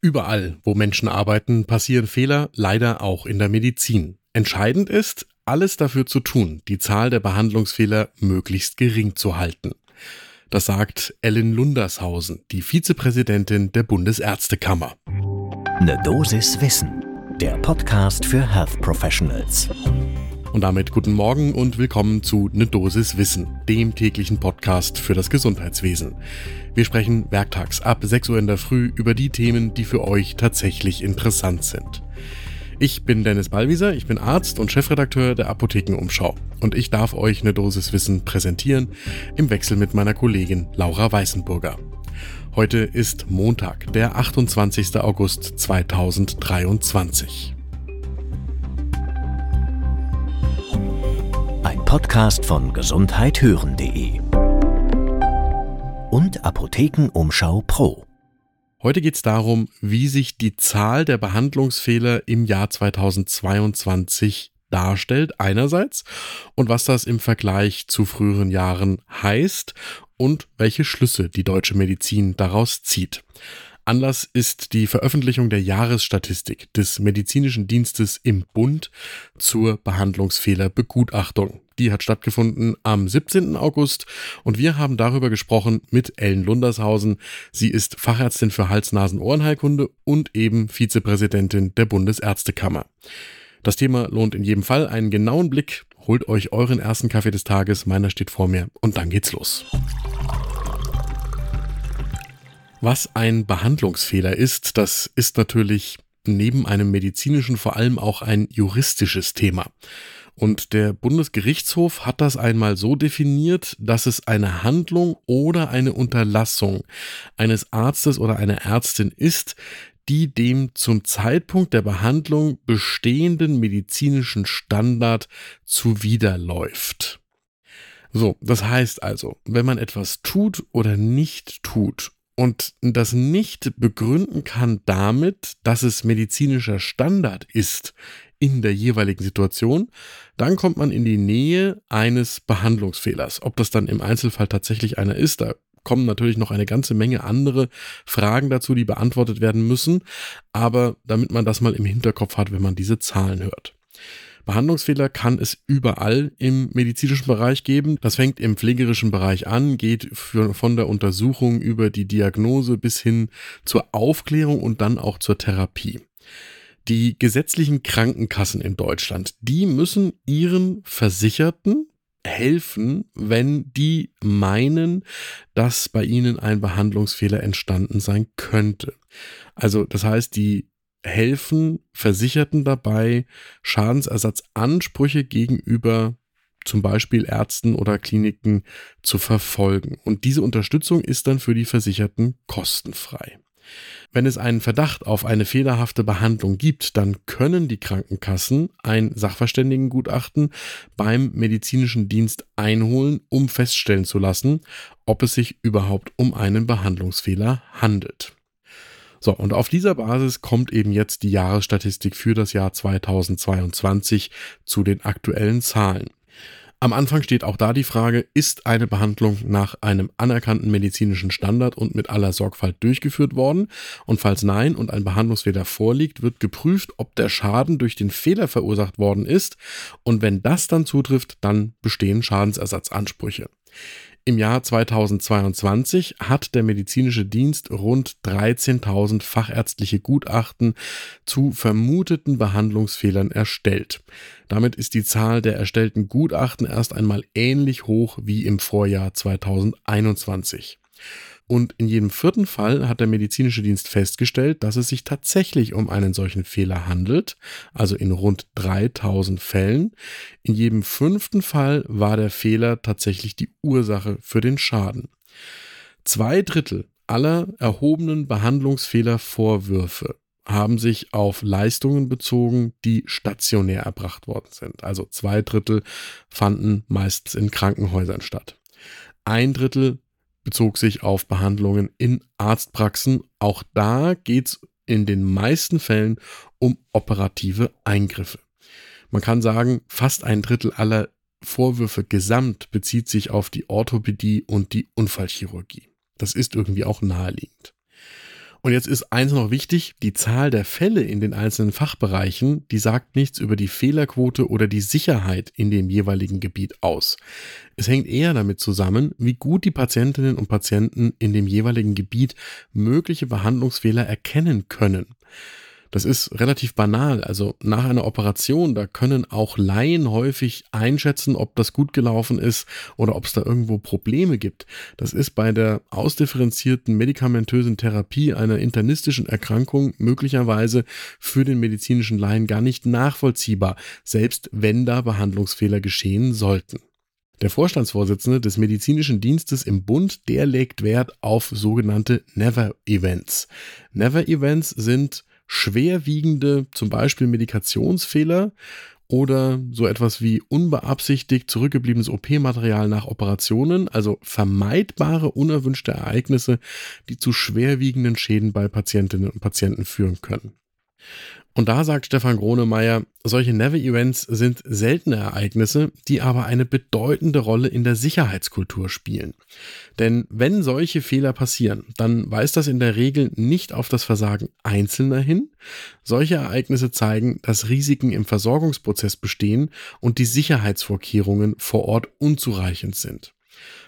Überall, wo Menschen arbeiten, passieren Fehler, leider auch in der Medizin. Entscheidend ist, alles dafür zu tun, die Zahl der Behandlungsfehler möglichst gering zu halten. Das sagt Ellen Lundershausen, die Vizepräsidentin der Bundesärztekammer. Eine Dosis Wissen, der Podcast für Health Professionals. Und damit guten Morgen und willkommen zu Ne Dosis Wissen, dem täglichen Podcast für das Gesundheitswesen. Wir sprechen werktags ab 6 Uhr in der Früh über die Themen, die für euch tatsächlich interessant sind. Ich bin Dennis Ballwieser, ich bin Arzt und Chefredakteur der Apothekenumschau und ich darf euch eine Dosis Wissen präsentieren im Wechsel mit meiner Kollegin Laura Weißenburger. Heute ist Montag, der 28. August 2023. Podcast von gesundheithören.de und Apothekenumschau Pro. Heute geht es darum, wie sich die Zahl der Behandlungsfehler im Jahr 2022 darstellt einerseits und was das im Vergleich zu früheren Jahren heißt und welche Schlüsse die deutsche Medizin daraus zieht. Anlass ist die Veröffentlichung der Jahresstatistik des Medizinischen Dienstes im Bund zur Behandlungsfehlerbegutachtung. Die hat stattgefunden am 17. August und wir haben darüber gesprochen mit Ellen Lundershausen. Sie ist Fachärztin für Hals-Nasen-Ohrenheilkunde und eben Vizepräsidentin der Bundesärztekammer. Das Thema lohnt in jedem Fall einen genauen Blick. Holt euch euren ersten Kaffee des Tages, meiner steht vor mir und dann geht's los. Was ein Behandlungsfehler ist, das ist natürlich neben einem medizinischen vor allem auch ein juristisches Thema. Und der Bundesgerichtshof hat das einmal so definiert, dass es eine Handlung oder eine Unterlassung eines Arztes oder einer Ärztin ist, die dem zum Zeitpunkt der Behandlung bestehenden medizinischen Standard zuwiderläuft. So, das heißt also, wenn man etwas tut oder nicht tut und das nicht begründen kann damit, dass es medizinischer Standard ist in der jeweiligen Situation, dann kommt man in die Nähe eines Behandlungsfehlers. Ob das dann im Einzelfall tatsächlich einer ist, da kommen natürlich noch eine ganze Menge andere Fragen dazu, die beantwortet werden müssen, aber damit man das mal im Hinterkopf hat, wenn man diese Zahlen hört. Behandlungsfehler kann es überall im medizinischen Bereich geben. Das fängt im pflegerischen Bereich an, geht für, von der Untersuchung über die Diagnose bis hin zur Aufklärung und dann auch zur Therapie. Die gesetzlichen Krankenkassen in Deutschland, die müssen ihren Versicherten helfen, wenn die meinen, dass bei ihnen ein Behandlungsfehler entstanden sein könnte. Also das heißt, die helfen Versicherten dabei, Schadensersatzansprüche gegenüber zum Beispiel Ärzten oder Kliniken zu verfolgen. Und diese Unterstützung ist dann für die Versicherten kostenfrei. Wenn es einen Verdacht auf eine fehlerhafte Behandlung gibt, dann können die Krankenkassen ein Sachverständigengutachten beim medizinischen Dienst einholen, um feststellen zu lassen, ob es sich überhaupt um einen Behandlungsfehler handelt. So, und auf dieser Basis kommt eben jetzt die Jahresstatistik für das Jahr 2022 zu den aktuellen Zahlen. Am Anfang steht auch da die Frage, ist eine Behandlung nach einem anerkannten medizinischen Standard und mit aller Sorgfalt durchgeführt worden? Und falls nein und ein Behandlungsfehler vorliegt, wird geprüft, ob der Schaden durch den Fehler verursacht worden ist. Und wenn das dann zutrifft, dann bestehen Schadensersatzansprüche. Im Jahr 2022 hat der medizinische Dienst rund 13.000 fachärztliche Gutachten zu vermuteten Behandlungsfehlern erstellt. Damit ist die Zahl der erstellten Gutachten erst einmal ähnlich hoch wie im Vorjahr 2021. Und in jedem vierten Fall hat der medizinische Dienst festgestellt, dass es sich tatsächlich um einen solchen Fehler handelt, also in rund 3000 Fällen. In jedem fünften Fall war der Fehler tatsächlich die Ursache für den Schaden. Zwei Drittel aller erhobenen Behandlungsfehlervorwürfe haben sich auf Leistungen bezogen, die stationär erbracht worden sind. Also zwei Drittel fanden meistens in Krankenhäusern statt. Ein Drittel bezog sich auf Behandlungen in Arztpraxen. Auch da geht es in den meisten Fällen um operative Eingriffe. Man kann sagen, fast ein Drittel aller Vorwürfe gesamt bezieht sich auf die Orthopädie und die Unfallchirurgie. Das ist irgendwie auch naheliegend. Und jetzt ist eins noch wichtig, die Zahl der Fälle in den einzelnen Fachbereichen, die sagt nichts über die Fehlerquote oder die Sicherheit in dem jeweiligen Gebiet aus. Es hängt eher damit zusammen, wie gut die Patientinnen und Patienten in dem jeweiligen Gebiet mögliche Behandlungsfehler erkennen können. Das ist relativ banal. Also nach einer Operation, da können auch Laien häufig einschätzen, ob das gut gelaufen ist oder ob es da irgendwo Probleme gibt. Das ist bei der ausdifferenzierten medikamentösen Therapie einer internistischen Erkrankung möglicherweise für den medizinischen Laien gar nicht nachvollziehbar, selbst wenn da Behandlungsfehler geschehen sollten. Der Vorstandsvorsitzende des medizinischen Dienstes im Bund, der legt Wert auf sogenannte Never Events. Never Events sind schwerwiegende, zum Beispiel Medikationsfehler oder so etwas wie unbeabsichtigt zurückgebliebenes OP-Material nach Operationen, also vermeidbare unerwünschte Ereignisse, die zu schwerwiegenden Schäden bei Patientinnen und Patienten führen können. Und da sagt Stefan Gronemeyer, solche Never-Events sind seltene Ereignisse, die aber eine bedeutende Rolle in der Sicherheitskultur spielen. Denn wenn solche Fehler passieren, dann weist das in der Regel nicht auf das Versagen Einzelner hin. Solche Ereignisse zeigen, dass Risiken im Versorgungsprozess bestehen und die Sicherheitsvorkehrungen vor Ort unzureichend sind.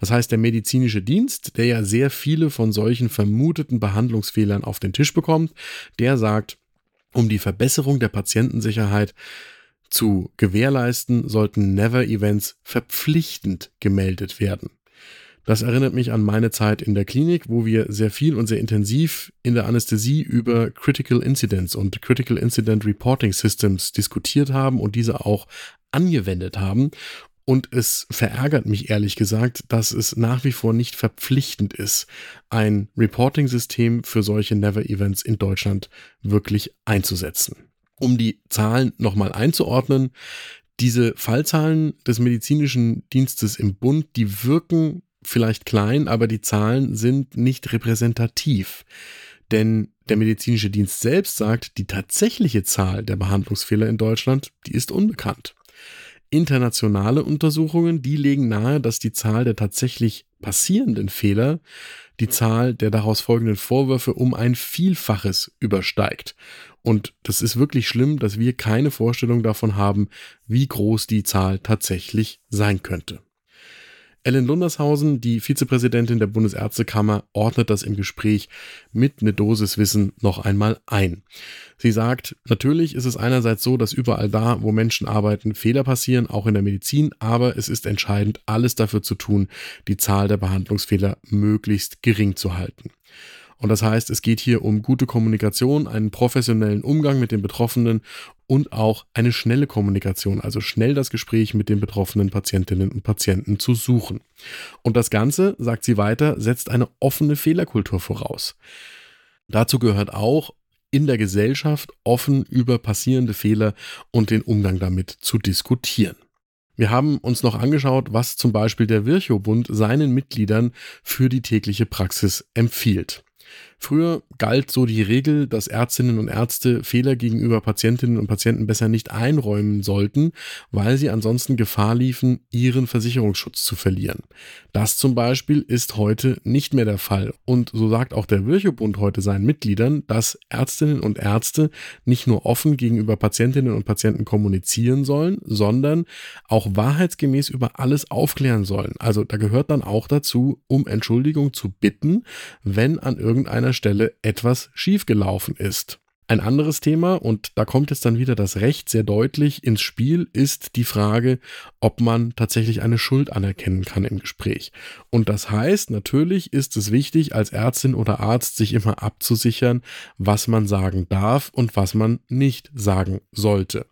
Das heißt, der medizinische Dienst, der ja sehr viele von solchen vermuteten Behandlungsfehlern auf den Tisch bekommt, der sagt, um die Verbesserung der Patientensicherheit zu gewährleisten, sollten Never-Events verpflichtend gemeldet werden. Das erinnert mich an meine Zeit in der Klinik, wo wir sehr viel und sehr intensiv in der Anästhesie über Critical Incidents und Critical Incident Reporting Systems diskutiert haben und diese auch angewendet haben. Und es verärgert mich ehrlich gesagt, dass es nach wie vor nicht verpflichtend ist, ein Reporting-System für solche Never-Events in Deutschland wirklich einzusetzen. Um die Zahlen nochmal einzuordnen, diese Fallzahlen des medizinischen Dienstes im Bund, die wirken vielleicht klein, aber die Zahlen sind nicht repräsentativ. Denn der medizinische Dienst selbst sagt, die tatsächliche Zahl der Behandlungsfehler in Deutschland, die ist unbekannt. Internationale Untersuchungen, die legen nahe, dass die Zahl der tatsächlich passierenden Fehler die Zahl der daraus folgenden Vorwürfe um ein Vielfaches übersteigt. Und das ist wirklich schlimm, dass wir keine Vorstellung davon haben, wie groß die Zahl tatsächlich sein könnte. Ellen Lundershausen, die Vizepräsidentin der Bundesärztekammer, ordnet das im Gespräch mit ne Dosis Wissen noch einmal ein. Sie sagt, natürlich ist es einerseits so, dass überall da, wo Menschen arbeiten, Fehler passieren, auch in der Medizin, aber es ist entscheidend, alles dafür zu tun, die Zahl der Behandlungsfehler möglichst gering zu halten. Und das heißt, es geht hier um gute Kommunikation, einen professionellen Umgang mit den Betroffenen und auch eine schnelle Kommunikation, also schnell das Gespräch mit den betroffenen Patientinnen und Patienten zu suchen. Und das Ganze, sagt sie weiter, setzt eine offene Fehlerkultur voraus. Dazu gehört auch, in der Gesellschaft offen über passierende Fehler und den Umgang damit zu diskutieren. Wir haben uns noch angeschaut, was zum Beispiel der Virchow-Bund seinen Mitgliedern für die tägliche Praxis empfiehlt. Früher galt so die Regel, dass Ärztinnen und Ärzte Fehler gegenüber Patientinnen und Patienten besser nicht einräumen sollten, weil sie ansonsten Gefahr liefen, ihren Versicherungsschutz zu verlieren. Das zum Beispiel ist heute nicht mehr der Fall. Und so sagt auch der Virchow-Bund heute seinen Mitgliedern, dass Ärztinnen und Ärzte nicht nur offen gegenüber Patientinnen und Patienten kommunizieren sollen, sondern auch wahrheitsgemäß über alles aufklären sollen. Also da gehört dann auch dazu, um Entschuldigung zu bitten, wenn an irgendeiner Stelle etwas schiefgelaufen ist. Ein anderes Thema, und da kommt jetzt dann wieder das Recht sehr deutlich ins Spiel, ist die Frage, ob man tatsächlich eine Schuld anerkennen kann im Gespräch. Und das heißt, natürlich ist es wichtig, als Ärztin oder Arzt sich immer abzusichern, was man sagen darf und was man nicht sagen sollte.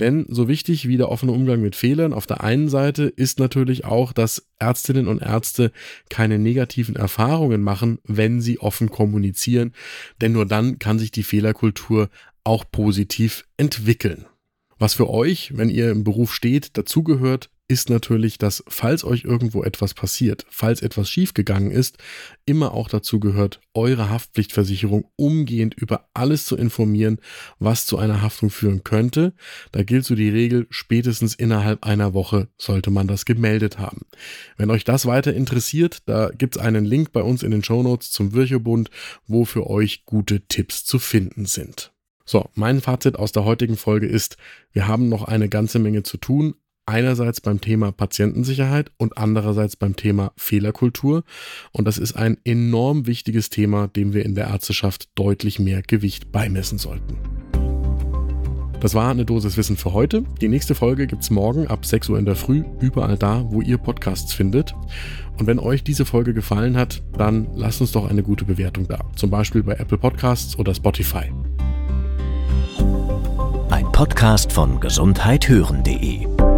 Denn so wichtig wie der offene Umgang mit Fehlern auf der einen Seite ist natürlich auch, dass Ärztinnen und Ärzte keine negativen Erfahrungen machen, wenn sie offen kommunizieren. Denn nur dann kann sich die Fehlerkultur auch positiv entwickeln. Was für euch, wenn ihr im Beruf steht, dazugehört, ist natürlich, dass falls euch irgendwo etwas passiert, falls etwas schiefgegangen ist, immer auch dazu gehört, eure Haftpflichtversicherung umgehend über alles zu informieren, was zu einer Haftung führen könnte. Da gilt so die Regel, spätestens innerhalb einer Woche sollte man das gemeldet haben. Wenn euch das weiter interessiert, da gibt es einen Link bei uns in den Shownotes zum Virchobund, wo für euch gute Tipps zu finden sind. So, mein Fazit aus der heutigen Folge ist, wir haben noch eine ganze Menge zu tun, einerseits beim Thema Patientensicherheit und andererseits beim Thema Fehlerkultur. Und das ist ein enorm wichtiges Thema, dem wir in der Ärzteschaft deutlich mehr Gewicht beimessen sollten. Das war eine Dosis Wissen für heute. Die nächste Folge gibt es morgen ab 6 Uhr in der Früh, überall da, wo ihr Podcasts findet. Und wenn euch diese Folge gefallen hat, dann lasst uns doch eine gute Bewertung da. Zum Beispiel bei Apple Podcasts oder Spotify. Ein Podcast von gesundheithören.de